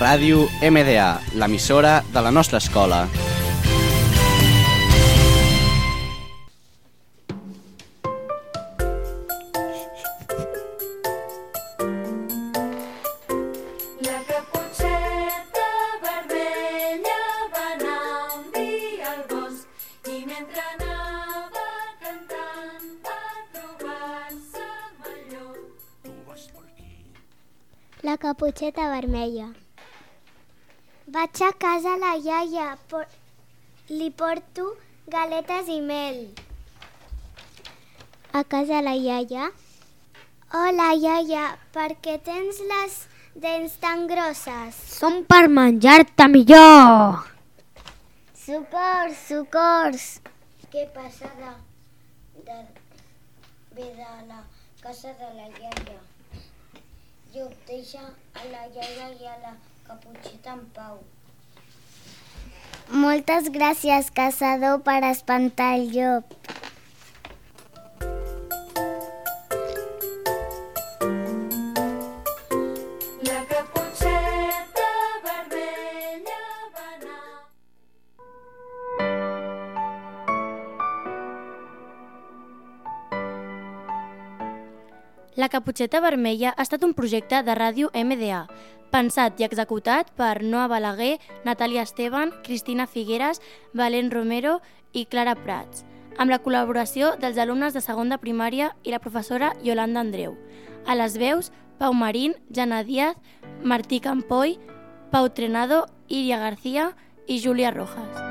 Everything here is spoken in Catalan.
Ràdio MDA, l'emissora de la nostra escola. La caputxeta vermella Vaig a casa la iaia, por... li porto galetes i mel. A casa la iaia. Hola, iaia, per què tens les dents tan grosses? Són per menjar-te millor. Socors, socors! Què passa de, de, ve de la casa de la iaia? Jo deixa a la iaia i a la caputxeta en pau. Moltes gràcies, caçador, per espantar el llop. La caputxeta vermella va anar La Caputxeta Vermella ha estat un projecte de ràdio MDA, pensat i executat per Noa Balaguer, Natàlia Esteban, Cristina Figueres, Valent Romero i Clara Prats, amb la col·laboració dels alumnes de segon de primària i la professora Yolanda Andreu. A les veus, Pau Marín, Jana Díaz, Martí Campoy, Pau Trenado, Iria García i Júlia Rojas.